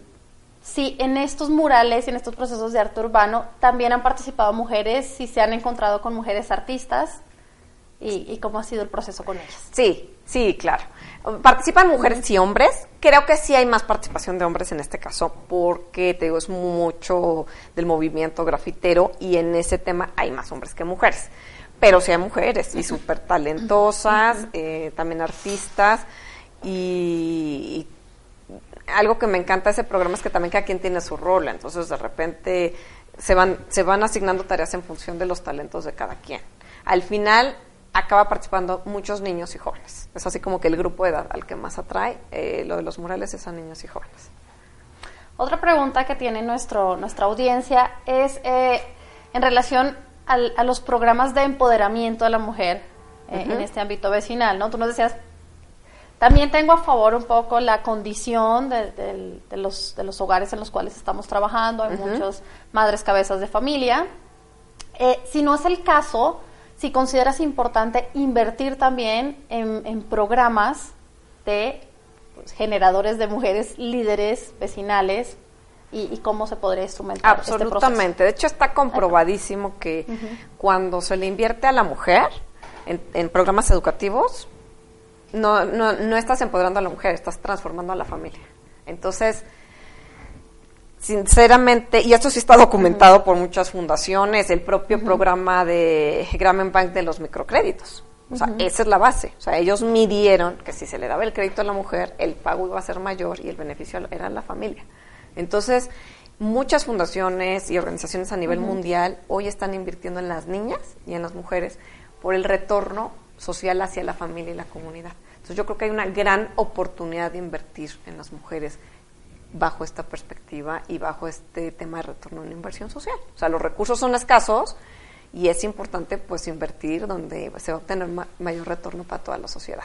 si en estos murales y en estos procesos de arte urbano también han participado mujeres, si se han encontrado con mujeres artistas y, cómo ha sido el proceso con ellas. Sí, sí, claro. Participan mujeres y hombres. Creo que sí hay más participación de hombres en este caso porque, te digo, es mucho del movimiento grafitero y en ese tema hay más hombres que mujeres. Pero sí hay mujeres y súper talentosas, eh, también artistas y, algo que me encanta de ese programa es que también cada quien tiene su rol, entonces de repente se van, se van asignando tareas en función de los talentos de cada quien. Al final acaba participando muchos niños y jóvenes. Es así como que el grupo de edad al que más atrae eh, lo de los murales es a niños y jóvenes. Otra pregunta que tiene nuestro, nuestra audiencia es eh, en relación a los programas de empoderamiento de la mujer eh, en este ámbito vecinal, ¿no? Tú nos decías también tengo a favor un poco la condición de, los, de los hogares en los cuales estamos trabajando, hay muchas madres cabezas de familia. Eh, si no es el caso, si consideras importante invertir también en, programas de pues, generadores de mujeres líderes vecinales y, cómo se podría instrumentar. Este Absolutamente. de hecho, está comprobadísimo que cuando se le invierte a la mujer en, programas educativos, no, no, no estás empoderando a la mujer, estás transformando a la familia. Entonces, sinceramente, y esto sí está documentado por muchas fundaciones, el propio programa de Grameen Bank de los microcréditos. O sea, esa es la base. O sea, ellos midieron que si se le daba el crédito a la mujer, el pago iba a ser mayor y el beneficio era la familia. Entonces, muchas fundaciones y organizaciones a nivel mundial hoy están invirtiendo en las niñas y en las mujeres por el retorno social hacia la familia y la comunidad. Entonces, yo creo que hay una gran oportunidad de invertir en las mujeres bajo esta perspectiva y bajo este tema de retorno en inversión social. O sea, los recursos son escasos y es importante pues invertir donde se va a obtener mayor retorno para toda la sociedad.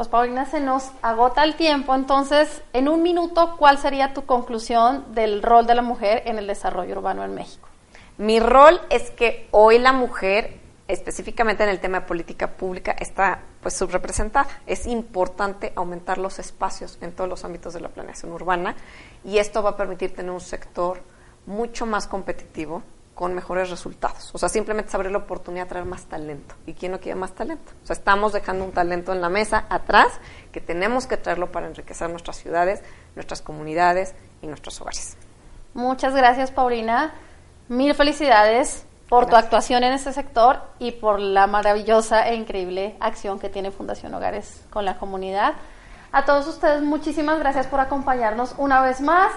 Pues Paulina, se nos agota el tiempo, entonces, en un minuto, ¿cuál sería tu conclusión del rol de la mujer en el desarrollo urbano en México? Mi rol es que hoy la mujer específicamente en el tema de política pública, está pues subrepresentada. Es importante aumentar los espacios en todos los ámbitos de la planeación urbana y esto va a permitir tener un sector mucho más competitivo con mejores resultados. O sea, simplemente es la oportunidad de traer más talento. ¿Y quién no quiere más talento? O sea, estamos dejando un talento en la mesa atrás que tenemos que traerlo para enriquecer nuestras ciudades, nuestras comunidades y nuestros hogares. Muchas gracias, Paulina. Mil felicidades por tu actuación en este sector y por la maravillosa e increíble acción que tiene Fundación Hogares con la comunidad. A todos ustedes, muchísimas gracias por acompañarnos una vez más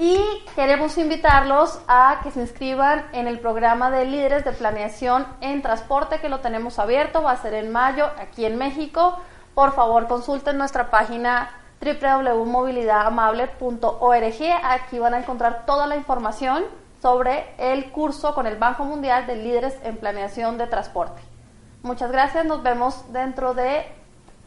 y queremos invitarlos a que se inscriban en el programa de líderes de planeación en transporte que lo tenemos abierto, va a ser en mayo aquí en México. Por favor, consulten nuestra página www.movilidadamable.org. Aquí van a encontrar toda la información sobre el curso con el Banco Mundial de Líderes en Planeación de Transporte. Muchas gracias, nos vemos dentro de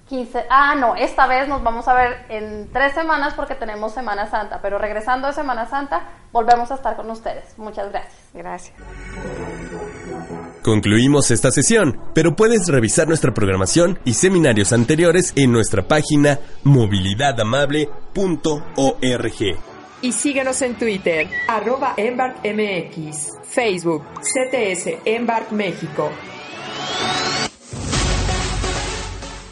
15... Ah, no, esta vez nos vamos a ver en tres semanas porque tenemos Semana Santa, pero regresando a Semana Santa volvemos a estar con ustedes. Muchas gracias. Gracias. Concluimos esta sesión, pero puedes revisar nuestra programación y seminarios anteriores en nuestra página movilidadamable.org y síguenos en Twitter, arroba EmbarkMX, Facebook, CTS Embark México.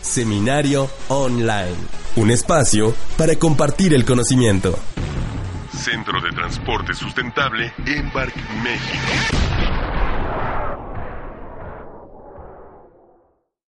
Seminario Online, un espacio para compartir el conocimiento. Centro de Transporte Sustentable Embark México.